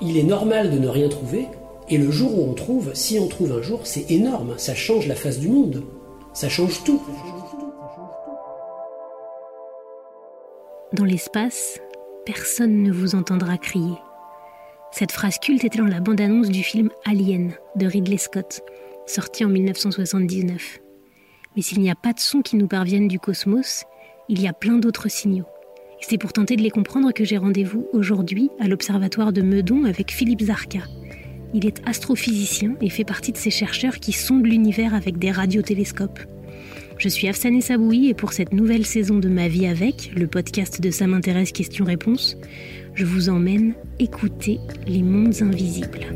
il est normal de ne rien trouver, et le jour où on trouve, si on trouve un jour, c'est énorme, ça change la face du monde, ça change tout. Dans l'espace, personne ne vous entendra crier. Cette phrase culte était dans la bande-annonce du film Alien de Ridley Scott, sorti en 1979. Mais s'il n'y a pas de son qui nous parviennent du cosmos, il y a plein d'autres signaux. C'est pour tenter de les comprendre que j'ai rendez-vous aujourd'hui à l'Observatoire de Meudon avec Philippe Zarka. Il est astrophysicien et fait partie de ces chercheurs qui sondent l'univers avec des radiotélescopes. Je suis Afsané Saboui et pour cette nouvelle saison de Ma vie avec, le podcast de Ça m'intéresse questions-réponses, je vous emmène écouter les mondes invisibles.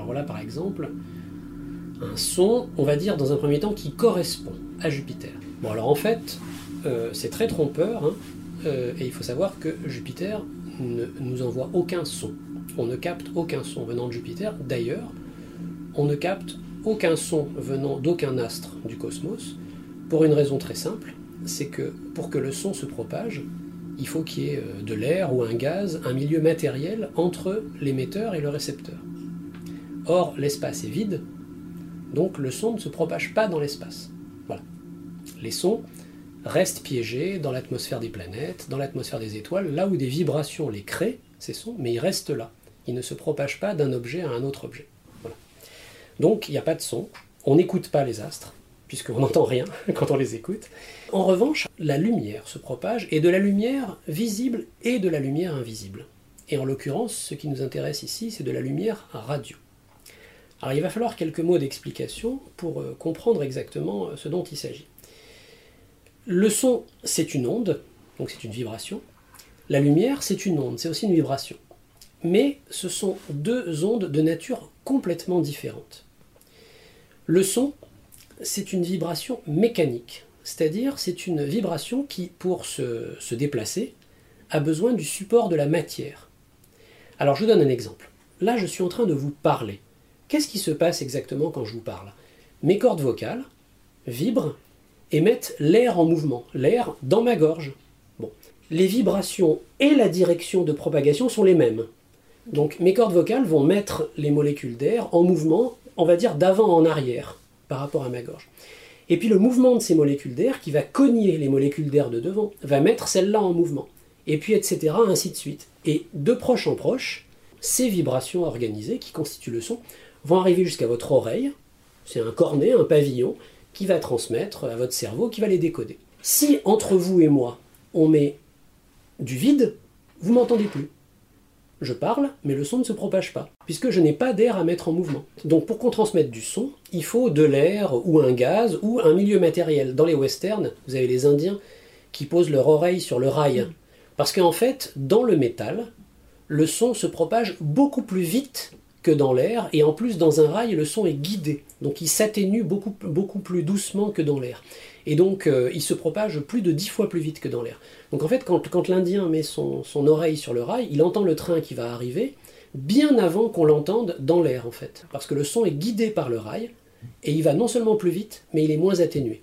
Alors voilà par exemple un son, on va dire dans un premier temps, qui correspond à Jupiter. Bon alors en fait, euh, c'est très trompeur, hein, euh, et il faut savoir que Jupiter ne nous envoie aucun son. On ne capte aucun son venant de Jupiter. D'ailleurs, on ne capte aucun son venant d'aucun astre du cosmos, pour une raison très simple, c'est que pour que le son se propage, il faut qu'il y ait euh, de l'air ou un gaz, un milieu matériel entre l'émetteur et le récepteur. Or, l'espace est vide, donc le son ne se propage pas dans l'espace. Voilà. Les sons restent piégés dans l'atmosphère des planètes, dans l'atmosphère des étoiles, là où des vibrations les créent, ces sons, mais ils restent là. Ils ne se propagent pas d'un objet à un autre objet. Donc il n'y a pas de son, on n'écoute pas les astres, puisqu'on n'entend rien quand on les écoute. En revanche, la lumière se propage, et de la lumière visible et de la lumière invisible. Et en l'occurrence, ce qui nous intéresse ici, c'est de la lumière radio. Alors il va falloir quelques mots d'explication pour euh, comprendre exactement euh, ce dont il s'agit. Le son, c'est une onde, donc c'est une vibration. La lumière, c'est une onde, c'est aussi une vibration. Mais ce sont deux ondes de nature complètement différente. Le son, c'est une vibration mécanique, c'est-à-dire c'est une vibration qui, pour se, se déplacer, a besoin du support de la matière. Alors je vous donne un exemple. Là, je suis en train de vous parler. Qu'est-ce qui se passe exactement quand je vous parle? Mes cordes vocales vibrent et mettent l'air en mouvement, l'air dans ma gorge. Bon. Les vibrations et la direction de propagation sont les mêmes. Donc mes cordes vocales vont mettre les molécules d'air en mouvement, on va dire d'avant en arrière, par rapport à ma gorge. Et puis le mouvement de ces molécules d'air, qui va cogner les molécules d'air de devant, va mettre celles-là en mouvement. Et puis etc., ainsi de suite. Et de proche en proche, ces vibrations organisées qui constituent le son vont arriver jusqu'à votre oreille. C'est un cornet, un pavillon, qui va transmettre à votre cerveau, qui va les décoder. Si entre vous et moi, on met du vide, vous m'entendez plus. Je parle, mais le son ne se propage pas, puisque je n'ai pas d'air à mettre en mouvement. Donc pour qu'on transmette du son, il faut de l'air ou un gaz ou un milieu matériel. Dans les westerns, vous avez les Indiens qui posent leur oreille sur le rail. Parce qu'en fait, dans le métal, le son se propage beaucoup plus vite que dans l'air, et en plus dans un rail, le son est guidé, donc il s'atténue beaucoup, beaucoup plus doucement que dans l'air. Et donc euh, il se propage plus de dix fois plus vite que dans l'air. Donc en fait, quand, quand l'Indien met son, son, oreille sur le rail, il entend le train qui va arriver bien avant qu'on l'entende dans l'air, en fait. Parce que le son est guidé par le rail, et il va non seulement plus vite, mais il est moins atténué.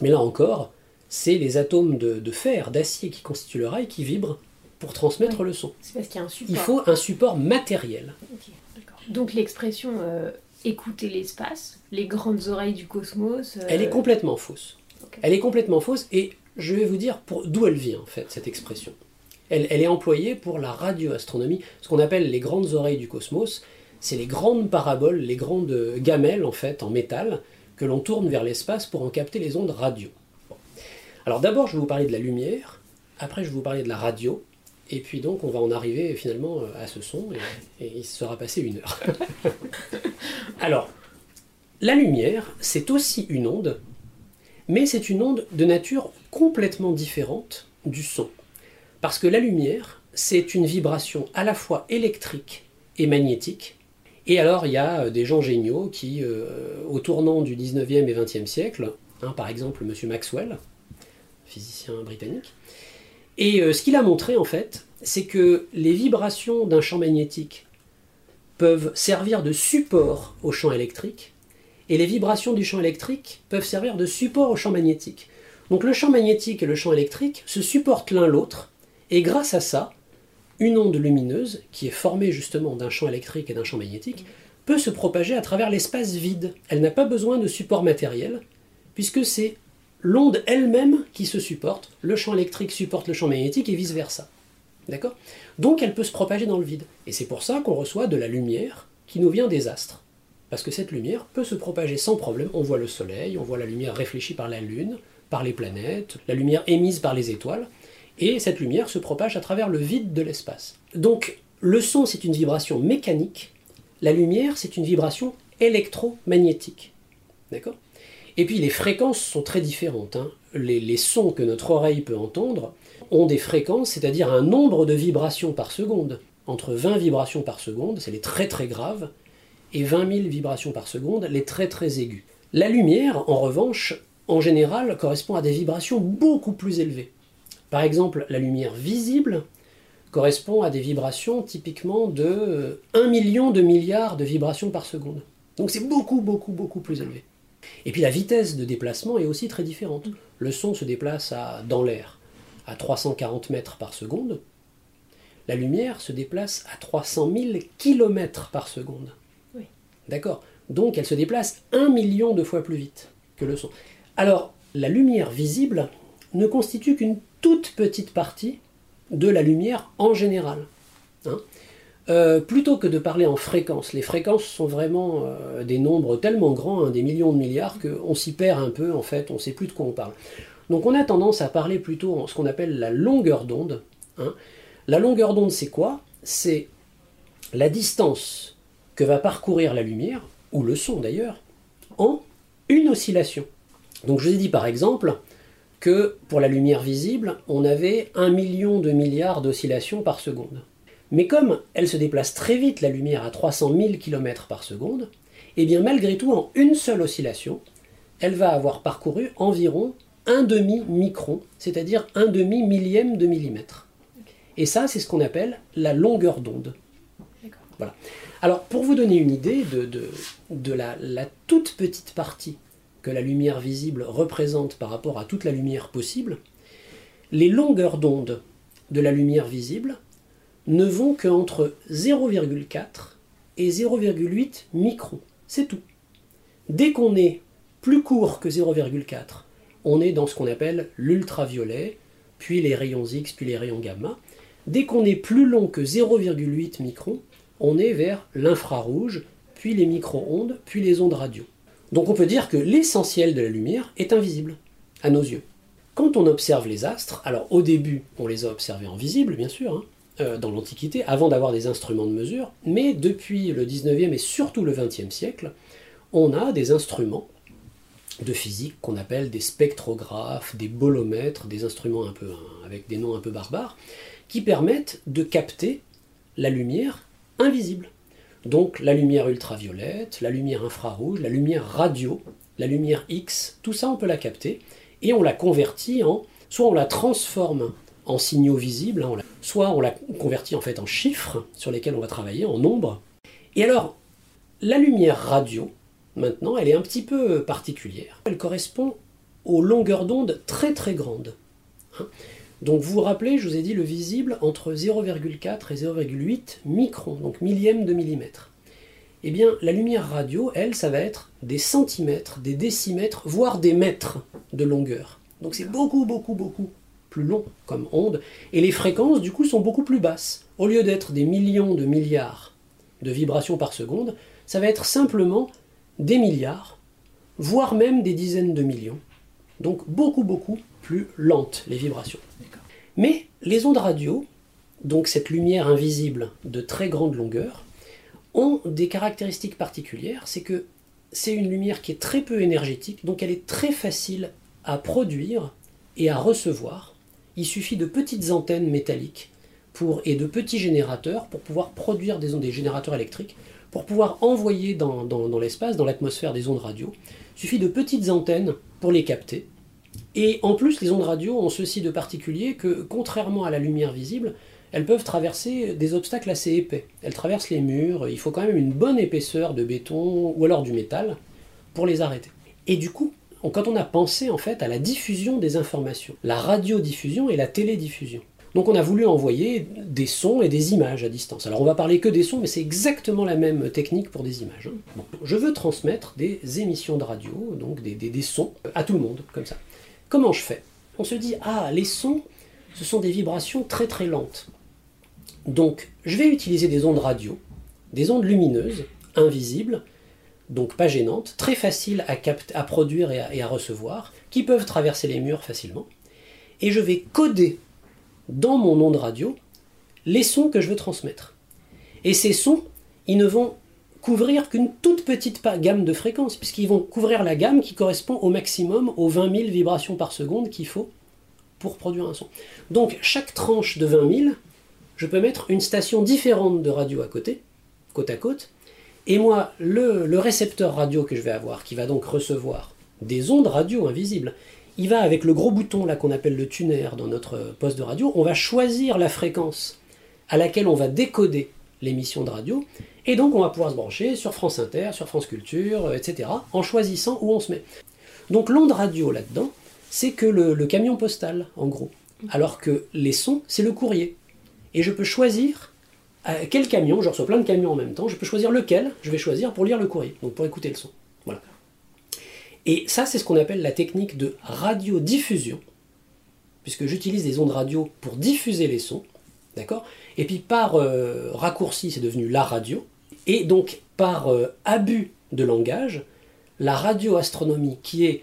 Mais là encore, c'est les atomes de, de fer, d'acier qui constituent le rail qui vibrent pour transmettre le son. C'est parce qu'il y a un support. Il faut un support matériel. Donc l'expression euh, écouter l'espace, les grandes oreilles du cosmos. euh, Elle est complètement fausse. Elle est complètement fausse et je vais vous dire d'où elle vient en fait cette expression. Elle, elle est employée pour la radioastronomie, ce qu'on appelle les grandes oreilles du cosmos. C'est les grandes paraboles, les grandes gamelles en fait en métal que l'on tourne vers l'espace pour en capter les ondes radio. Bon. Alors d'abord je vais vous parler de la lumière, après je vais vous parler de la radio, et puis donc on va en arriver finalement euh, à ce son et, et il sera passé une heure. Alors, la lumière, c'est aussi une onde, mais c'est une onde de nature complètement différente du son. Parce que la lumière, c'est une vibration à la fois électrique et magnétique. Et alors, il y a euh, des gens géniaux qui, euh, au tournant du 19e et 20e siècle, hein, par exemple M. Maxwell, physicien britannique, Et euh, ce qu'il a montré en fait, c'est que les vibrations d'un champ magnétique peuvent servir de support au champ électrique, et les vibrations du champ électrique peuvent servir de support au champ magnétique. Donc le champ magnétique et le champ électrique se supportent l'un l'autre, et grâce à ça, une onde lumineuse, qui est formée justement d'un champ électrique et d'un champ magnétique, peut se propager à travers l'espace vide. Elle n'a pas besoin de support matériel, puisque c'est l'onde elle-même qui se supporte, le champ électrique supporte le champ magnétique et vice-versa. D'accord? Donc elle peut se propager dans le vide. Et c'est pour ça qu'on reçoit de la lumière qui nous vient des astres. Parce que cette lumière peut se propager sans problème. On voit le Soleil, on voit la lumière réfléchie par la Lune, par les planètes, la lumière émise par les étoiles, et cette lumière se propage à travers le vide de l'espace. Donc le son, c'est une vibration mécanique, la lumière, c'est une vibration électromagnétique. D'accord? Et puis les fréquences sont très différentes. Hein. Les, sons que notre oreille peut entendre ont des fréquences, c'est-à-dire un nombre de vibrations par seconde. Entre 20 vibrations par seconde, c'est les très très graves, et 20 000 vibrations par seconde, les très très aiguës. La lumière, en revanche, en général, correspond à des vibrations beaucoup plus élevées. Par exemple, la lumière visible correspond à des vibrations typiquement de 1 euh, million de milliards de vibrations par seconde. Donc c'est beaucoup, beaucoup, beaucoup plus élevé. Et puis la vitesse de déplacement est aussi très différente. Le son se déplace à, dans l'air à 340 mètres par seconde. La lumière se déplace à 300 000 km par seconde. Oui. D'accord Donc elle se déplace un million de fois plus vite que le son. Alors, la lumière visible ne constitue qu'une toute petite partie de la lumière en général. Hein. Euh, plutôt que de parler en fréquences, les fréquences sont vraiment euh, des nombres tellement grands, hein, des millions de milliards, qu'on s'y perd un peu en fait, on ne sait plus de quoi on parle. Donc on a tendance à parler plutôt en ce qu'on appelle la longueur d'onde. Hein. La longueur d'onde c'est quoi? C'est la distance que va parcourir la lumière, ou le son d'ailleurs, en une oscillation. Donc je vous ai dit par exemple que pour la lumière visible, on avait un million de milliards d'oscillations par seconde. Mais comme elle se déplace très vite, la lumière, à 300 000 km par seconde, et eh bien malgré tout, en une seule oscillation, elle va avoir parcouru environ un demi-micron, c'est-à-dire un demi-millième de millimètre. Et ça, c'est ce qu'on appelle la longueur d'onde. Voilà. Alors, pour vous donner une idée de, de, la, la, toute petite partie que la lumière visible représente par rapport à toute la lumière possible, les longueurs d'onde de la lumière visible ne vont qu'entre 0,4 et 0,8 microns. C'est tout. Dès qu'on est plus court que 0,4, on est dans ce qu'on appelle l'ultraviolet, puis les rayons X, puis les rayons gamma. Dès qu'on est plus long que 0,8 microns, on est vers l'infrarouge, puis les micro-ondes, puis les ondes radio. Donc on peut dire que l'essentiel de la lumière est invisible à nos yeux. Quand on observe les astres, alors au début on les a observés en visible bien sûr, hein, euh, dans l'Antiquité, avant d'avoir des instruments de mesure, mais depuis le 19e et surtout le 20e siècle, on a des instruments de physique qu'on appelle des spectrographes, des bolomètres, des instruments un peu avec des noms un peu barbares, qui permettent de capter la lumière invisible. Donc la lumière ultraviolette, la lumière infrarouge, la lumière radio, la lumière X, tout ça on peut la capter et on la convertit en, soit on la transforme en signaux visibles, hein, soit on la convertit en fait en chiffres sur lesquels on va travailler, en nombres. Et alors, la lumière radio, maintenant, elle est un petit peu particulière. Elle correspond aux longueurs d'onde très très grandes. Hein. Donc vous vous rappelez, je vous ai dit le visible entre 0,4 et 0,8 microns, donc millième de millimètre. Eh bien, la lumière radio, elle, ça va être des centimètres, des décimètres, voire des mètres de longueur. Donc c'est beaucoup, beaucoup, beaucoup plus long comme onde. Et les fréquences, du coup, sont beaucoup plus basses. Au lieu d'être des millions de milliards de vibrations par seconde, ça va être simplement des milliards, voire même des dizaines de millions. Donc beaucoup, beaucoup plus lentes les vibrations. Mais les ondes radio, donc cette lumière invisible de très grande longueur, ont des caractéristiques particulières. C'est que c'est une lumière qui est très peu énergétique, donc elle est très facile à produire et à recevoir. Il suffit de petites antennes métalliques pour, et de petits générateurs pour pouvoir produire des ondes, des générateurs électriques, pour pouvoir envoyer dans, dans l'espace, dans l'atmosphère des ondes radio. Il suffit de petites antennes pour les capter Et en plus, les ondes radio ont ceci de particulier que, contrairement à la lumière visible, elles peuvent traverser des obstacles assez épais. Elles traversent les murs, il faut quand même une bonne épaisseur de béton ou alors du métal pour les arrêter. Et du coup, quand on a pensé en fait à la diffusion des informations, la radiodiffusion et la télédiffusion. Donc on a voulu envoyer des sons et des images à distance. Alors on va parler que des sons, mais c'est exactement la même technique pour des images. hein. Je veux transmettre des émissions de radio, donc des, sons, à tout le monde, comme ça. Comment je fais? On se dit, ah, les sons, ce sont des vibrations très très lentes. Donc je vais utiliser des ondes radio, des ondes lumineuses, invisibles, donc pas gênantes, très faciles à, produire et à, et à recevoir, qui peuvent traverser les murs facilement. Et je vais coder dans mon onde radio les sons que je veux transmettre. Et ces sons, ils ne vont couvrir qu'une toute petite gamme de fréquences, puisqu'ils vont couvrir la gamme qui correspond au maximum aux 20 000 vibrations par seconde qu'il faut pour produire un son. Donc chaque tranche de 20 000, je peux mettre une station différente de radio à côté, côte à côte, et moi, le, récepteur radio que je vais avoir, qui va donc recevoir des ondes radio invisibles, il va avec le gros bouton là qu'on appelle le tuner dans notre poste de radio, on va choisir la fréquence à laquelle on va décoder l'émission de radio, et donc on va pouvoir se brancher sur France Inter, sur France Culture, euh, etc., en choisissant où on se met. Donc l'onde radio là-dedans, c'est que le camion postal, en gros. Alors que les sons, c'est le courrier. Et je peux choisir à quel camion, je reçois plein de camions en même temps, je peux choisir lequel je vais choisir pour lire le courrier, donc pour écouter le son. Voilà. Et ça, c'est ce qu'on appelle la technique de radiodiffusion, puisque j'utilise des ondes radio pour diffuser les sons, d'accord? Et puis par euh, raccourci, c'est devenu la radio, et donc par euh, abus de langage, la radioastronomie, qui est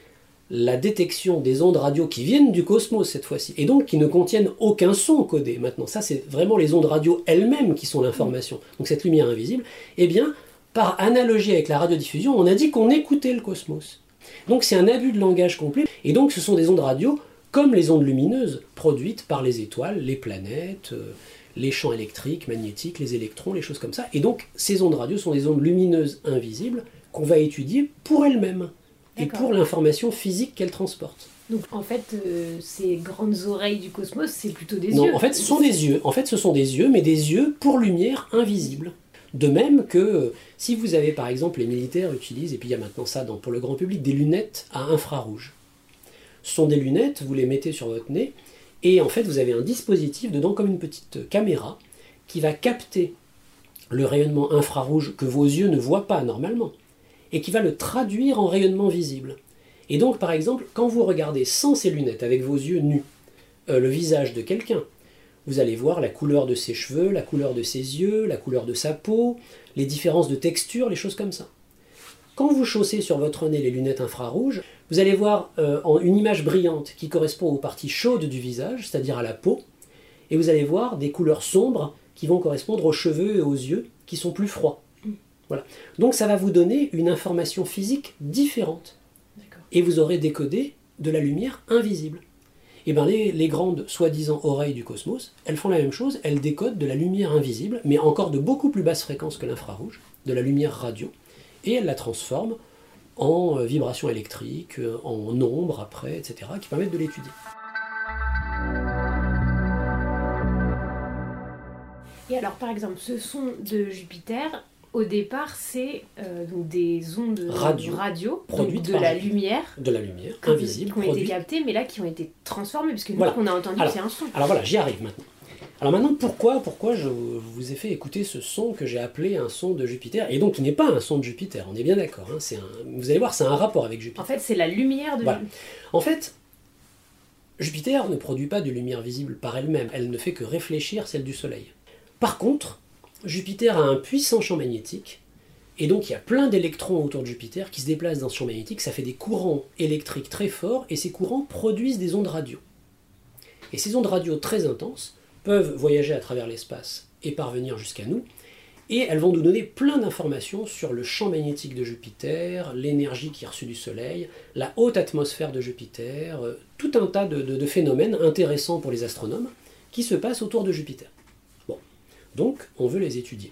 la détection des ondes radio qui viennent du cosmos cette fois-ci, et donc qui ne contiennent aucun son codé maintenant. Ça, c'est vraiment les ondes radio elles-mêmes qui sont l'information. Donc cette lumière invisible, eh bien, par analogie avec la radiodiffusion, on a dit qu'on écoutait le cosmos. Donc c'est un abus de langage complet, et donc ce sont des ondes radio comme les ondes lumineuses produites par les étoiles, les planètes, euh, les champs électriques, magnétiques, les électrons, les choses comme ça. Et donc ces ondes radio sont des ondes lumineuses invisibles qu'on va étudier pour elles-mêmes et pour l'information physique qu'elles transportent. Donc en fait, euh, ces grandes oreilles du cosmos, c'est plutôt des Non, yeux. en fait, ce sont des yeux. En fait, ce sont des yeux, mais des yeux pour lumière invisible. De même que euh, si vous avez, par exemple, les militaires utilisent, et puis il y a maintenant ça dans- pour le grand public, des lunettes à infrarouge. Ce sont des lunettes, vous les mettez sur votre nez, et en fait, vous avez un dispositif dedans, comme une petite caméra, qui va capter le rayonnement infrarouge que vos yeux ne voient pas normalement, et qui va le traduire en rayonnement visible. Et donc, par exemple, quand vous regardez sans ces lunettes, avec vos yeux nus, euh, le visage de quelqu'un, vous allez voir la couleur de ses cheveux, la couleur de ses yeux, la couleur de sa peau, les différences de texture, les choses comme ça. Quand vous chaussez sur votre nez les lunettes infrarouges, vous allez voir euh, une image brillante qui correspond aux parties chaudes du visage, c'est-à-dire à la peau, et vous allez voir des couleurs sombres qui vont correspondre aux cheveux et aux yeux qui sont plus froids. Voilà. Donc ça va vous donner une information physique différente et vous aurez décodé de la lumière invisible. Et bien les, les grandes soi-disant oreilles du cosmos, elles font la même chose, elles décodent de la lumière invisible, mais encore de beaucoup plus basse fréquence que l'infrarouge, de la lumière radio, et elles la transforment en euh, vibrations électriques, euh, en ombre après, etc., qui permettent de l'étudier. Et alors, par exemple, ce son de Jupiter, au départ, c'est euh, donc des ondes Radio. Produites de par la Jupiter. lumière De la lumière invisible, qui ont été captées, mais là qui ont été transformées, parce que nous, Voilà. qu'on a entendu, c'est un son. Alors voilà, j'y arrive maintenant. Alors maintenant, pourquoi, pourquoi je vous ai fait écouter ce son que j'ai appelé un son de Jupiter Et donc, qui n'est pas un son de Jupiter, on est bien d'accord. hein, c'est vous allez voir, c'est un rapport avec Jupiter. En fait, c'est la lumière de Voilà. En fait, Jupiter ne produit pas de lumière visible par elle-même, elle ne fait que réfléchir celle du Soleil. Par contre, Jupiter a un puissant champ magnétique, et donc il y a plein d'électrons autour de Jupiter qui se déplacent dans ce champ magnétique, ça fait des courants électriques très forts, et ces courants produisent des ondes radio. Et ces ondes radio très intenses peuvent voyager à travers l'espace et parvenir jusqu'à nous, et elles vont nous donner plein d'informations sur le champ magnétique de Jupiter, l'énergie qui est reçue du Soleil, la haute atmosphère de Jupiter, euh, tout un tas de, de- de phénomènes intéressants pour les astronomes qui se passent autour de Jupiter. Donc on veut les étudier.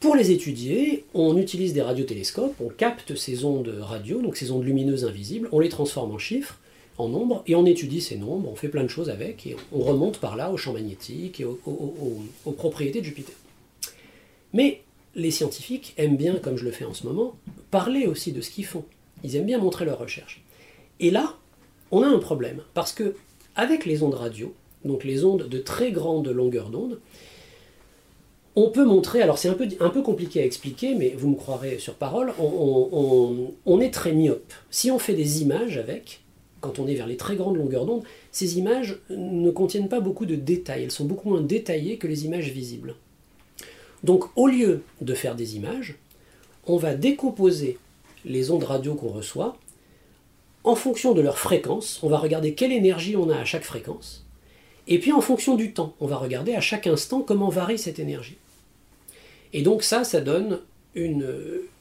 Pour les étudier, on utilise des radiotélescopes, on capte ces ondes radio, donc ces ondes lumineuses invisibles, on les transforme en chiffres, en nombres, et on étudie ces nombres, on fait plein de choses avec, et on remonte par là au champ magnétique et aux propriétés de Jupiter. Mais les scientifiques aiment bien, comme je le fais en ce moment, parler aussi de ce qu'ils font. Ils aiment bien montrer leurs recherches. Et là, on a un problème, parce que avec les ondes radio, donc les ondes de très grande longueur d'onde, on peut montrer, alors c'est un peu, compliqué à expliquer, mais vous me croirez sur parole, on, est très myope. Si on fait des images avec, quand on est vers les très grandes longueurs d'onde, ces images ne contiennent pas beaucoup de détails, elles sont beaucoup moins détaillées que les images visibles. Donc au lieu de faire des images, on va décomposer les ondes radio qu'on reçoit en fonction de leur fréquence, on va regarder quelle énergie on a à chaque fréquence, et puis en fonction du temps, on va regarder à chaque instant comment varie cette énergie. Et donc ça, ça donne une,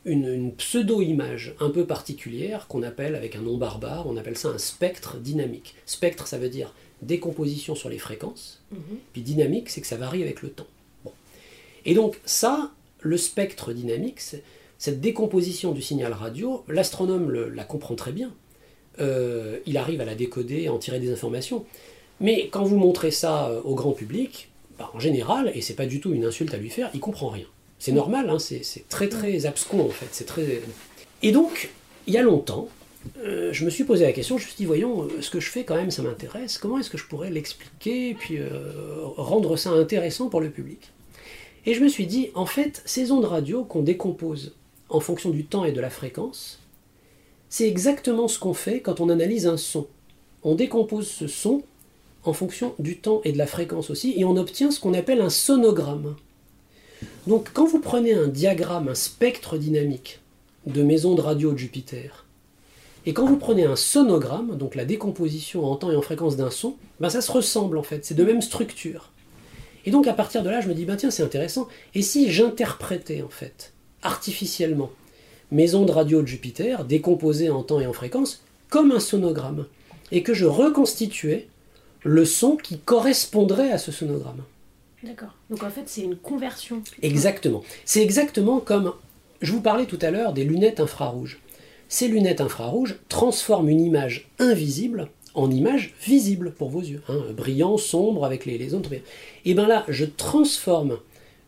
une, pseudo-image un peu particulière qu'on appelle, avec un nom barbare, on appelle ça un spectre dynamique. Spectre, ça veut dire décomposition sur les fréquences, mhm. puis dynamique, c'est que ça varie avec le temps. Et donc ça, le spectre dynamique, cette décomposition du signal radio, l'astronome la comprend très bien. Euh, il arrive à la décoder, à en tirer des informations. Mais quand vous montrez ça euh, au grand public, bah, en général, et c'est pas du tout une insulte à lui faire, il comprend rien. C'est normal, hein, c'est très très abscon en fait. C'est très... Et donc, il y a longtemps, euh, je me suis posé la question, je me suis dit, voyons, ce que je fais quand même, ça m'intéresse, comment est-ce que je pourrais l'expliquer, puis rendre ça intéressant pour le public? Et je me suis dit, en fait, ces ondes radio qu'on décompose en fonction du temps et de la fréquence, c'est exactement ce qu'on fait quand on analyse un son. On décompose ce son en fonction du temps et de la fréquence aussi, et on obtient ce qu'on appelle un sonogramme. Donc quand vous prenez un diagramme, un spectre dynamique de maison de radio de Jupiter, et quand vous prenez un sonogramme, donc la décomposition en temps et en fréquence d'un son, ben ça se ressemble en fait, c'est de même structure. Et donc à partir de là, je me dis, ben tiens, c'est intéressant, et si j'interprétais en fait, artificiellement, maison de radio de Jupiter, décomposée en temps et en fréquence, comme un sonogramme, et que je reconstituais le son qui correspondrait à ce sonogramme. D'accord. Donc en fait, c'est une conversion. Exactement. C'est exactement comme je vous parlais tout à l'heure des lunettes infrarouges. Ces lunettes infrarouges transforment une image invisible en image visible pour vos yeux, hein, brillant, sombre avec les, les ondes. Et bien là, je transforme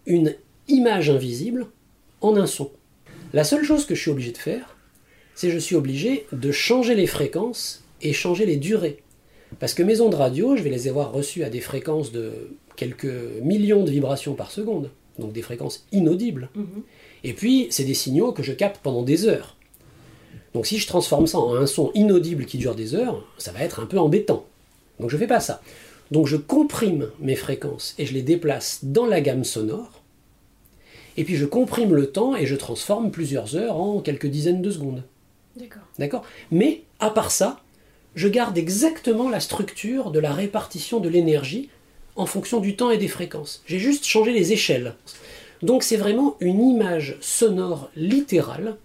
une image invisible en un son. La seule chose que je suis obligé de faire, c'est que je suis obligé de changer les fréquences et changer les durées. Parce que mes ondes radio, je vais les avoir reçues à des fréquences de quelques millions de vibrations par seconde, donc des fréquences inaudibles. Mhm. Et puis, c'est des signaux que je capte pendant des heures. Donc si je transforme ça en un son inaudible qui dure des heures, ça va être un peu embêtant. Donc je ne fais pas ça. Donc je comprime mes fréquences et je les déplace dans la gamme sonore et puis je comprime le temps et je transforme plusieurs heures en quelques dizaines de secondes. D'accord. D'accord? Mais à part ça, je garde exactement la structure de la répartition de l'énergie en fonction du temps et des fréquences. J'ai juste changé les échelles. Donc c'est vraiment une image sonore littérale,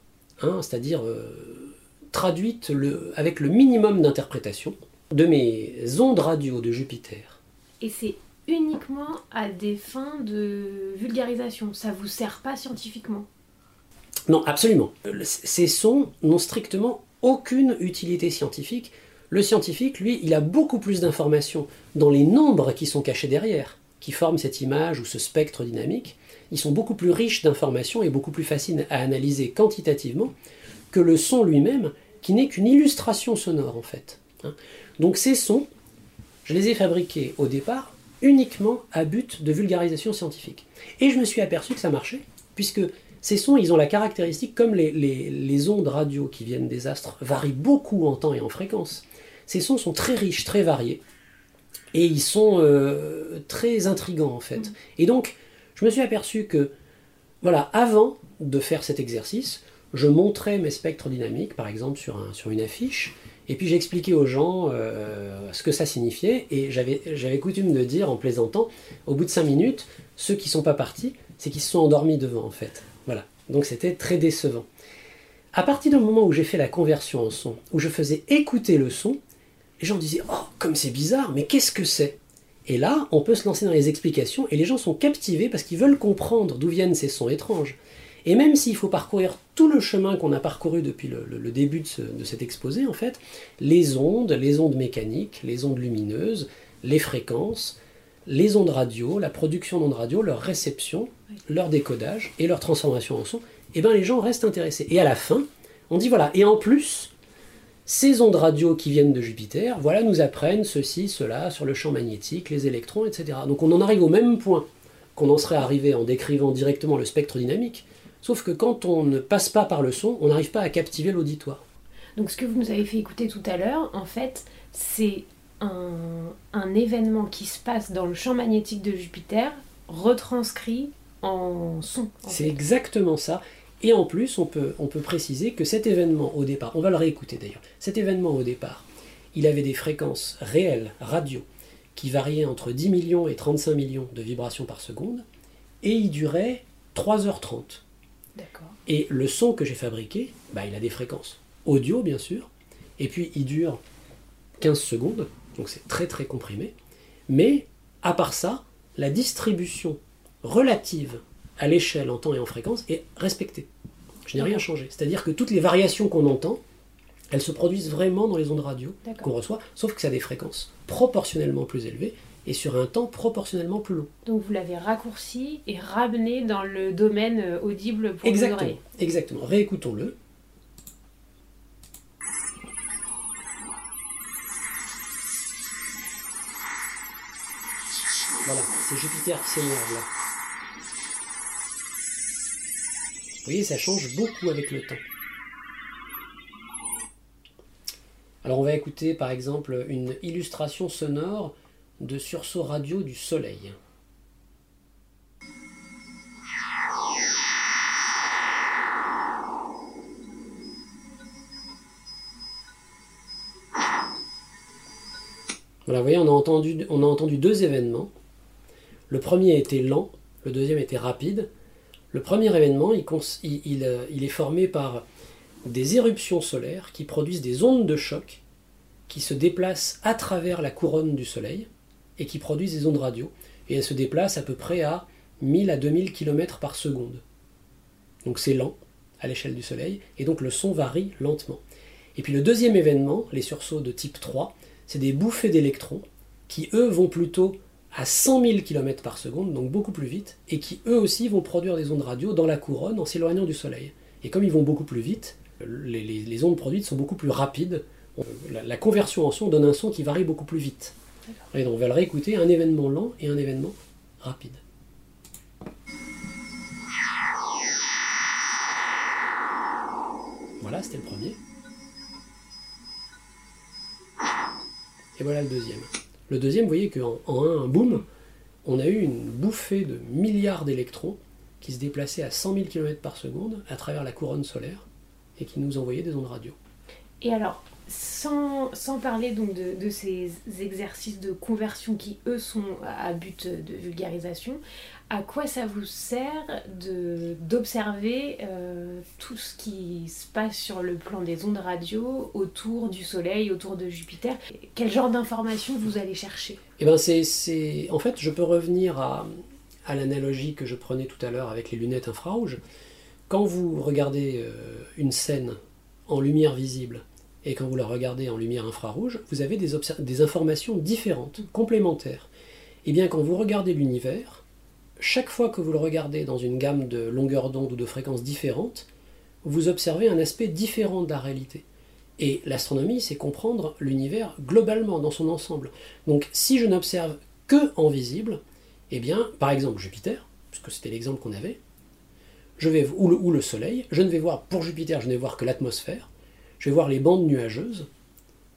hein, c'est-à-dire euh, traduite le, avec le minimum d'interprétation de mes ondes radio de Jupiter. Et c'est uniquement à des fins de vulgarisation. Ça vous sert pas scientifiquement. Non, absolument. Ces sons n'ont strictement aucune utilité scientifique. Le scientifique, lui, il a beaucoup plus d'informations dans les nombres qui sont cachés derrière, qui forment cette image ou ce spectre dynamique. Ils sont beaucoup plus riches d'informations et beaucoup plus faciles à analyser quantitativement que le son lui-même, qui n'est qu'une illustration sonore en fait. Hein. Donc ces sons, je les ai fabriqués au départ uniquement à but de vulgarisation scientifique. Et je me suis aperçu que ça marchait, puisque ces sons, ils ont la caractéristique, comme les, ondes radio qui viennent des astres varient beaucoup en temps et en fréquence, ces sons sont très riches, très variés, et ils sont euh, très intrigants en fait. Mm. Et donc, je me suis aperçu que, voilà, avant de faire cet exercice, je montrais mes spectres dynamiques, par exemple sur, un, sur une affiche, et puis j'expliquais aux gens euh, ce que ça signifiait, et j'avais coutume de dire en plaisantant, au bout de cinq minutes, ceux qui ne sont pas partis, c'est qu'ils se sont endormis devant en fait. Voilà. Donc c'était très décevant. À partir du moment où j'ai fait la conversion en son, où je faisais écouter le son, les gens disaient Oh, comme c'est bizarre, mais qu'est-ce que c'est? Et là, on peut se lancer dans les explications et les gens sont captivés parce qu'ils veulent comprendre d'où viennent ces sons étranges. Et même s'il faut parcourir tout le chemin qu'on a parcouru depuis le, début de, cet exposé, en fait, les ondes, les ondes mécaniques, les ondes lumineuses, les fréquences, les ondes radio, la production d'ondes radio, leur réception, leur décodage et leur transformation en son, eh ben les gens restent intéressés. Et à la fin, on dit voilà, et en plus, ces ondes radio qui viennent de Jupiter, voilà, nous apprennent ceci, cela sur le champ magnétique, les électrons, etc. Donc on en arrive au même point qu'on en serait arrivé en décrivant directement le spectre dynamique, sauf que quand on ne passe pas par le son, on n'arrive pas à captiver l'auditoire. Donc ce que vous nous avez fait écouter tout à l'heure, en fait, c'est un, un, événement qui se passe dans le champ magnétique de Jupiter, retranscrit en son. C'est exactement ça. Et en plus, on peut, on peut préciser que cet événement au départ, on va le réécouter d'ailleurs, cet événement au départ, il avait des fréquences réelles, radio, qui variaient entre 10 millions et 35 millions de vibrations par seconde, et il durait 3h30. D'accord. Et le son que j'ai fabriqué, bah, il a des fréquences audio bien sûr, et puis il dure 15 secondes, donc c'est très très comprimé, mais à part ça, la distribution relative à l'échelle en temps et en fréquence est respectée. Je n'ai rien changé. C'est-à-dire que toutes les variations qu'on entend, elles se produisent vraiment dans les ondes radio qu'on reçoit, sauf que ça a des fréquences proportionnellement plus élevées et sur un temps proportionnellement plus long. Donc vous l'avez raccourci et ramené dans le domaine euh, audible pour Exactement. Exactement. Réécoutons-le. Voilà, c'est Jupiter qui s'énerve là. Vous voyez, ça change beaucoup avec le temps. Alors on va écouter par exemple une illustration sonore de sursaut radio du soleil. Voilà, vous voyez, on a entendu, on a entendu deux événements. Le premier était lent, le deuxième était rapide. Le premier événement, euh, il, est formé par des éruptions solaires qui produisent des ondes de choc qui se déplacent à travers la couronne du Soleil et qui produisent des ondes radio. Et elles se déplacent à peu près à 1000 à 2000 km par seconde. Donc c'est lent à l'échelle du Soleil, et donc le son varie lentement. Et puis le deuxième événement, les sursauts de type 3, c'est des bouffées d'électrons qui, eux, vont plutôt à 100 000 km par seconde, donc beaucoup plus vite, et qui eux aussi vont produire des ondes radio dans la couronne en s'éloignant du Soleil. Et comme ils vont beaucoup plus vite, les, ondes produites sont beaucoup plus rapides. La, conversion en son donne un son qui varie beaucoup plus vite. Et donc on va le réécouter, un événement lent et un événement rapide. Voilà, c'était le premier. Et voilà le deuxième. Le deuxième, vous voyez qu'en en un boom, on a eu une bouffée de milliards d'électrons qui se déplaçaient à 100 000 km par seconde à travers la couronne solaire et qui nous envoyaient des ondes radio. Et alors, sans, parler donc de, ces exercices de conversion qui, eux, sont à but de vulgarisation, à quoi ça vous sert d'observer euh, tout ce qui se passe sur le plan des ondes radio autour du Soleil, autour de Jupiter? Quel genre d'informations vous allez chercher? Eh ben c'est, En fait, je peux revenir à, à l'analogie que je prenais tout à l'heure avec les lunettes infrarouges. Quand vous regardez euh, une scène en lumière visible, et quand vous la regardez en lumière infrarouge, vous avez des, informations différentes, complémentaires. Et eh bien quand vous regardez l'univers, chaque fois que vous le regardez dans une gamme de longueurs d'onde ou de fréquences différentes, vous observez un aspect différent de la réalité. Et l'astronomie, c'est comprendre l'univers globalement, dans son ensemble. Donc si je n'observe que en visible, eh bien, par exemple Jupiter, puisque c'était l'exemple qu'on avait, je vais, ou, le, ou le Soleil, je ne vais voir, pour Jupiter, je ne vais voir que l'atmosphère, je vais voir les bandes nuageuses,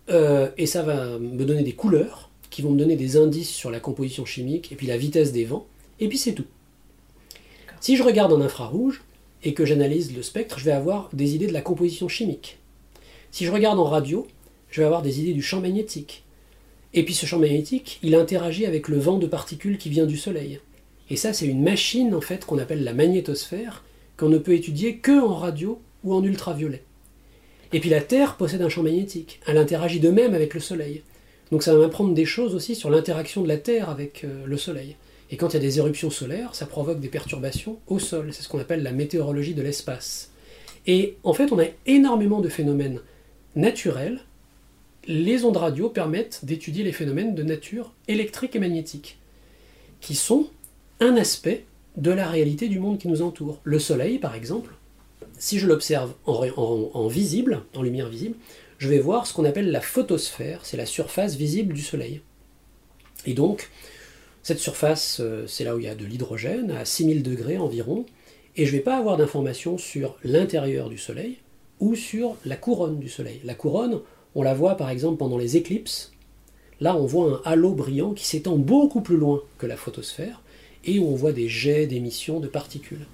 euh, et ça va me donner des couleurs qui vont me donner des indices sur la composition chimique et puis la vitesse des vents, et puis c'est tout. Si je regarde en infrarouge et que j'analyse le spectre, je vais avoir des idées de la composition chimique. Si je regarde en radio, je vais avoir des idées du champ magnétique. Et puis ce champ magnétique, il interagit avec le vent de particules qui vient du Soleil. Et ça, c'est une machine en fait qu'on appelle la magnétosphère, qu'on ne peut étudier que en radio ou en ultraviolet. Et puis la Terre possède un champ magnétique. Elle interagit de même avec le Soleil. Donc ça va m'apprendre des choses aussi sur l'interaction de la Terre avec euh, le Soleil. Et quand il y a des éruptions solaires, ça provoque des perturbations au sol. C'est ce qu'on appelle la météorologie de l'espace. Et en fait, on a énormément de phénomènes naturels. Les ondes radio permettent d'étudier les phénomènes de nature électrique et magnétique, qui sont un aspect de la réalité du monde qui nous entoure. Le Soleil, par exemple, si je l'observe en, visible, en lumière visible, je vais voir ce qu'on appelle la photosphère, c'est la surface visible du Soleil. Et donc, cette surface, euh, c'est là où il y a de l'hydrogène, à 6000 degrés environ, et je ne vais pas avoir d'informations sur l'intérieur du Soleil ou sur la couronne du Soleil. La couronne, on la voit par exemple pendant les éclipses. Là, on voit un halo brillant qui s'étend beaucoup plus loin que la photosphère, et où on voit des jets d'émissions de particules.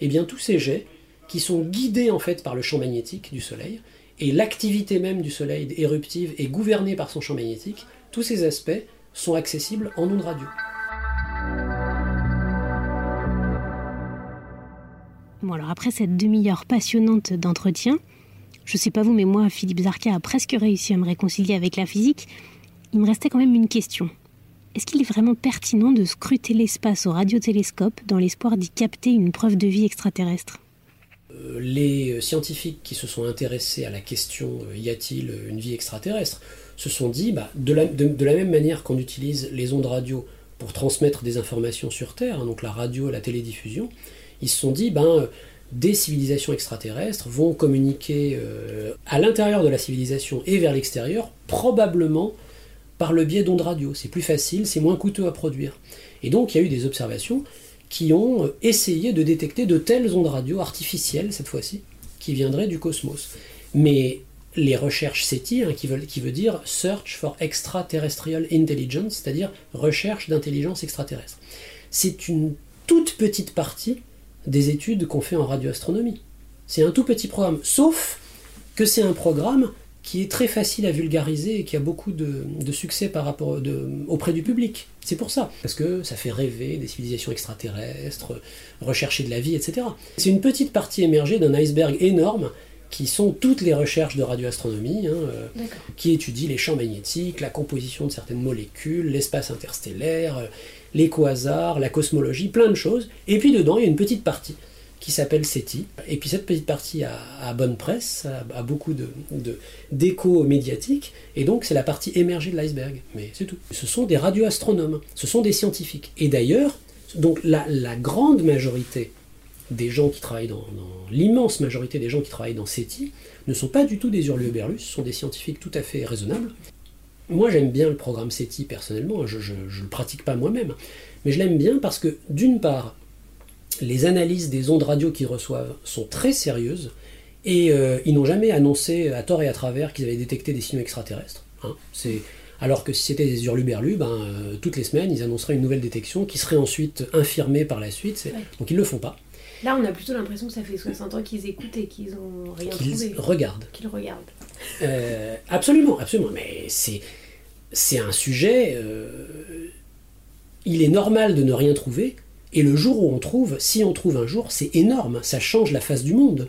Et eh bien tous ces jets, qui sont guidés en fait par le champ magnétique du Soleil, et l'activité même du Soleil éruptive est gouvernée par son champ magnétique, tous ces aspects sont accessibles en ondes radio. Bon alors après cette demi-heure passionnante d'entretien, je sais pas vous mais moi Philippe Zarka a presque réussi à me réconcilier avec la physique, il me restait quand même une question. Est-ce qu'il est vraiment pertinent de scruter l'espace au radiotélescope dans l'espoir d'y capter une preuve de vie extraterrestre? Les scientifiques qui se sont intéressés à la question euh, y a-t-il une vie extraterrestre se sont dit, bah, de, la, même manière qu'on utilise les ondes radio pour transmettre des informations sur Terre, hein, donc la radio, la télédiffusion, ils se sont dit, ben, des civilisations extraterrestres vont communiquer euh, à l'intérieur de la civilisation et vers l'extérieur, probablement par le biais d'ondes radio. C'est plus facile, c'est moins coûteux à produire. Et donc il y a eu des observations qui ont euh, essayé de détecter de telles ondes radio artificielles, cette fois-ci, qui viendraient du cosmos. Mais les recherches SETI, hein, qui, veut dire Search for Extraterrestrial Intelligence, c'est-à-dire recherche d'intelligence extraterrestre. C'est une toute petite partie des études qu'on fait en radioastronomie. C'est un tout petit programme, sauf que c'est un programme qui est très facile à vulgariser et qui a beaucoup de, succès par rapport auprès du public. C'est pour ça, parce que ça fait rêver des civilisations extraterrestres, rechercher de la vie, etc. C'est une petite partie émergée d'un iceberg énorme qui sont toutes les recherches de radioastronomie, hein, euh, qui étudient les champs magnétiques, la composition de certaines molécules, l'espace interstellaire, euh, les quasars, la cosmologie, plein de choses. Et puis dedans, il y a une petite partie qui s'appelle SETI. Et puis cette petite partie a, bonne presse, a, beaucoup d'écho de, médiatique, et donc c'est la partie émergée de l'iceberg. Mais c'est tout. Ce sont des radioastronomes, ce sont des scientifiques. Et d'ailleurs, donc la, grande majorité des gens qui travaillent dans, l'immense majorité des gens qui travaillent dans SETI ne sont pas du tout des hurluberlus, ce sont des scientifiques tout à fait raisonnables. Moi j'aime bien le programme SETI personnellement, je ne le pratique pas moi-même, mais je l'aime bien parce que d'une part, les analyses des ondes radio qu'ils reçoivent sont très sérieuses et euh, ils n'ont jamais annoncé à tort et à travers qu'ils avaient détecté des signaux extraterrestres. Hein. alors que si c'était des hurluberlus, ben, euh, toutes les semaines ils annonceraient une nouvelle détection qui serait ensuite infirmée par la suite. Donc ils ne le font pas. Là, on a plutôt l'impression que ça fait 60 ans qu'ils écoutent et qu'ils n'ont rien qu'ils trouvé. Regardent. Qu'ils regardent. Euh, absolument, absolument. Mais c'est, c'est un sujet. il est normal de ne rien trouver et le jour où on trouve, si on trouve un jour, c'est énorme, ça change la face du monde.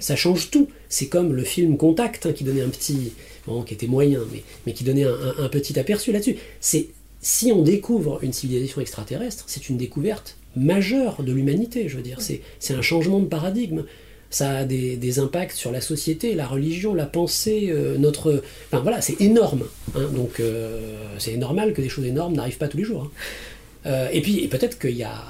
Ça change tout. C'est comme le film Contact hein, qui donnait un petit, bon, qui était moyen, mais, mais qui donnait un, petit aperçu là-dessus. C'est si on découvre une civilisation extraterrestre, c'est une découverte majeure de l'humanité. Je veux dire, c'est un changement de paradigme. Ça a des, impacts sur la société, la religion, la pensée, euh, notre. Enfin voilà, c'est énorme. Hein. donc euh, c'est normal que des choses énormes n'arrivent pas tous les jours. Hein. Euh, et puis peut-être qu'il n'y a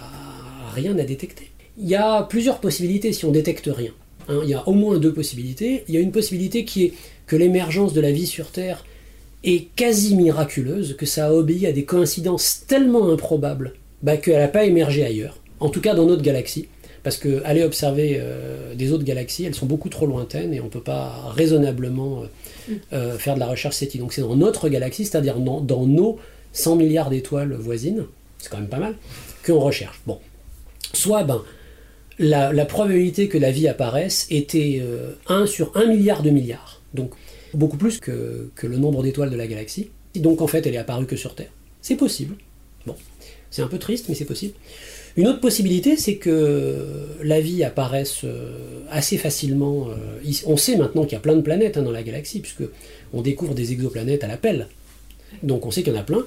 rien à détecter. Il y a plusieurs possibilités si on détecte rien. Hein. il y a au moins deux possibilités. Il y a une possibilité qui est que l'émergence de la vie sur Terre est quasi miraculeuse, que ça a obéi à des coïncidences tellement improbables bah, qu'elle n'a pas émergé ailleurs, en tout cas dans notre galaxie. Parce que aller observer euh, des autres galaxies, elles sont beaucoup trop lointaines et on ne peut pas raisonnablement euh, mm. faire de la recherche SETI. Donc c'est dans notre galaxie, c'est-à-dire dans, dans, nos 100 milliards d'étoiles voisines, c'est quand même pas mal, qu'on recherche. Bon. Soit, ben, la, probabilité que la vie apparaisse était 1 euh, sur 1 milliard de milliards. Donc, beaucoup plus que, le nombre d'étoiles de la galaxie. Donc, en fait, elle est apparue que sur Terre. C'est possible. Bon. C'est un peu triste, mais c'est possible. Une autre possibilité, c'est que la vie apparaisse euh, assez facilement. Euh, on sait maintenant qu'il y a plein de planètes hein, dans la galaxie, puisque on découvre des exoplanètes à la pelle. Donc on sait qu'il y en a plein.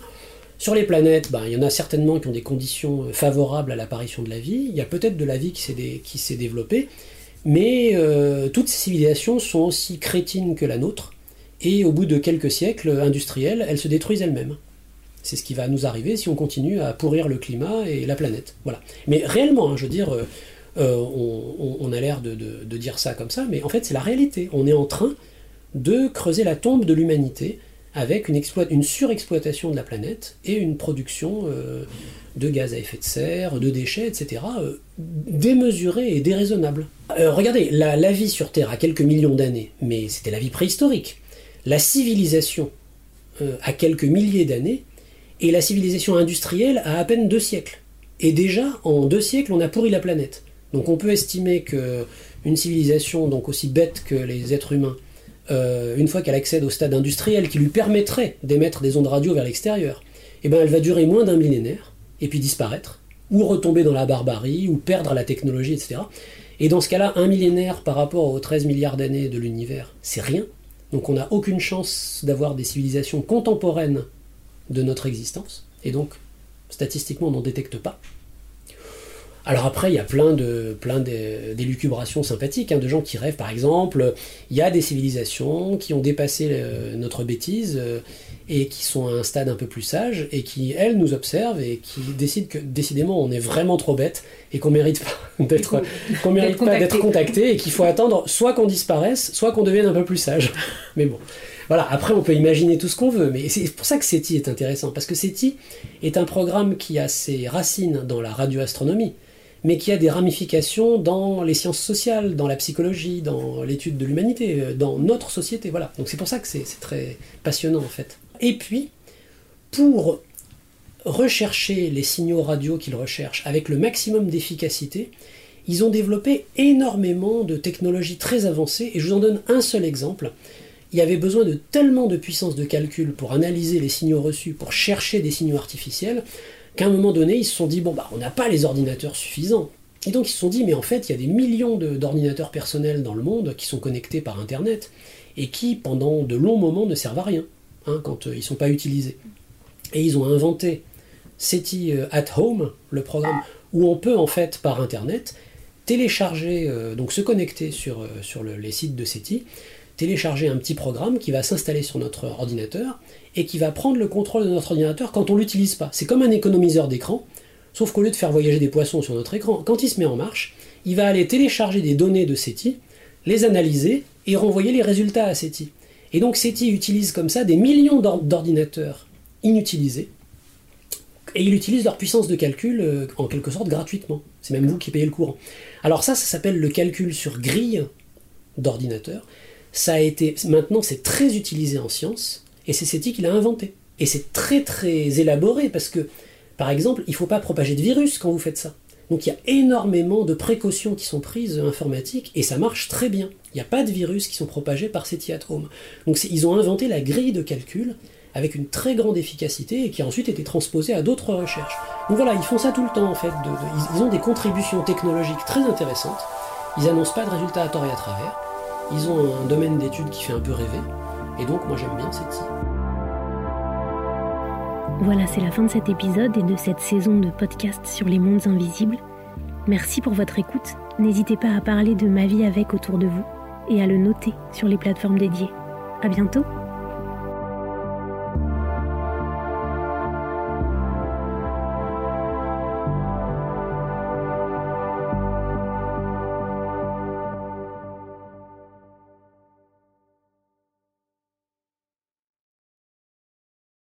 Sur les planètes, ben, il y en a certainement qui ont des conditions favorables à l'apparition de la vie. Il y a peut-être de la vie qui s'est développée. Mais euh, toutes ces civilisations sont aussi crétines que la nôtre. Et au bout de quelques siècles industriels, elles se détruisent elles-mêmes. C'est ce qui va nous arriver si on continue à pourrir le climat et la planète. Voilà. Mais réellement, hein, je veux dire, euh, euh, on, a l'air de, dire ça comme ça, mais en fait c'est la réalité. On est en train de creuser la tombe de l'humanité avec une, surexploitation de la planète et une production euh, de gaz à effet de serre, de déchets, etc., démesurée et déraisonnable. regardez, la, vie sur Terre a quelques millions d'années, mais c'était la vie préhistorique. La civilisation a quelques milliers d'années, et la civilisation industrielle a à peine deux siècles. Et déjà, en deux siècles, on a pourri la planète. Donc on peut estimer que une civilisation donc aussi bête que les êtres humains, euh, une fois qu'elle accède au stade industriel qui lui permettrait d'émettre des ondes radio vers l'extérieur, eh ben elle va durer moins d'un millénaire, et puis disparaître, ou retomber dans la barbarie, ou perdre la technologie, etc. Et dans ce cas-là, un millénaire par rapport aux 13 milliards d'années de l'univers, c'est rien. Donc on n'a aucune chance d'avoir des civilisations contemporaines de notre existence, et donc statistiquement on n'en détecte pas. Alors après, il y a plein de plein d'élucubrations sympathiques, hein, de gens qui rêvent, par exemple, il y a des civilisations qui ont dépassé euh, notre bêtise euh, et qui sont à un stade un peu plus sage et qui, elles, nous observent et qui décident que décidément on est vraiment trop bête et qu'on mérite pas d'être qu'on mérite pas d'être contacté et qu'il faut attendre soit qu'on disparaisse, soit qu'on devienne un peu plus sage. Mais bon. Voilà, après on peut imaginer tout ce qu'on veut, mais c'est pour ça que SETI est intéressant, parce que SETI est un programme qui a ses racines dans la radioastronomie, mais qui a des ramifications dans les sciences sociales, dans la psychologie, dans l'étude de l'humanité, euh, dans notre société. Voilà, donc c'est pour ça que c'est très passionnant en fait. Et puis, pour rechercher les signaux radio qu'ils recherchent avec le maximum d'efficacité, ils ont développé énormément de technologies très avancées, et je vous en donne un seul exemple il y avait besoin de tellement de puissance de calcul pour analyser les signaux reçus, pour chercher des signaux artificiels, qu'à un moment donné, ils se sont dit, bon, bah, on n'a pas les ordinateurs suffisants. Et donc ils se sont dit, mais en fait, il y a des millions d'ordinateurs personnels dans le monde qui sont connectés par Internet, et qui, pendant de longs moments, ne servent à rien, hein, quand euh, ils ne sont pas utilisés. Et ils ont inventé SETI euh, at Home, le programme où on peut, en fait, par Internet, télécharger, euh, donc se connecter sur, sur les sites de SETI, télécharger un petit programme qui va s'installer sur notre ordinateur et qui va prendre le contrôle de notre ordinateur quand on l'utilise pas. C'est comme un économiseur d'écran, sauf qu'au lieu de faire voyager des poissons sur notre écran, quand il se met en marche, il va aller télécharger des données de SETI, les analyser et renvoyer les résultats à SETI. Et donc SETI utilise comme ça des millions d'ordinateurs inutilisés, et il utilise leur puissance de calcul euh, en quelque sorte gratuitement. C'est même vous qui payez le courant. Alors ça, ça s'appelle le calcul sur grille d'ordinateur ça a été, maintenant c'est très utilisé en science, et c'est SETI qui l'a inventé. Et c'est très très élaboré, parce que, par exemple, il ne faut pas propager de virus quand vous faites ça. Donc il y a énormément de précautions qui sont prises informatiques, et ça marche très bien. Il n'y a pas de virus qui sont propagés par SETI at Home. Donc ils ont inventé la grille de calcul avec une très grande efficacité et qui a ensuite été transposée à d'autres recherches. Donc voilà, ils font ça tout le temps en fait. ils, ont des contributions technologiques très intéressantes. Ils annoncent pas de résultats à tort et à travers. Ils ont un domaine d'études qui fait un peu rêver, et donc moi j'aime bien cette île. Voilà, c'est la fin de cet épisode et de cette saison de podcast sur les mondes invisibles. Merci pour votre écoute. N'hésitez pas à parler de ma vie avec autour de vous et à le noter sur les plateformes dédiées. À bientôt!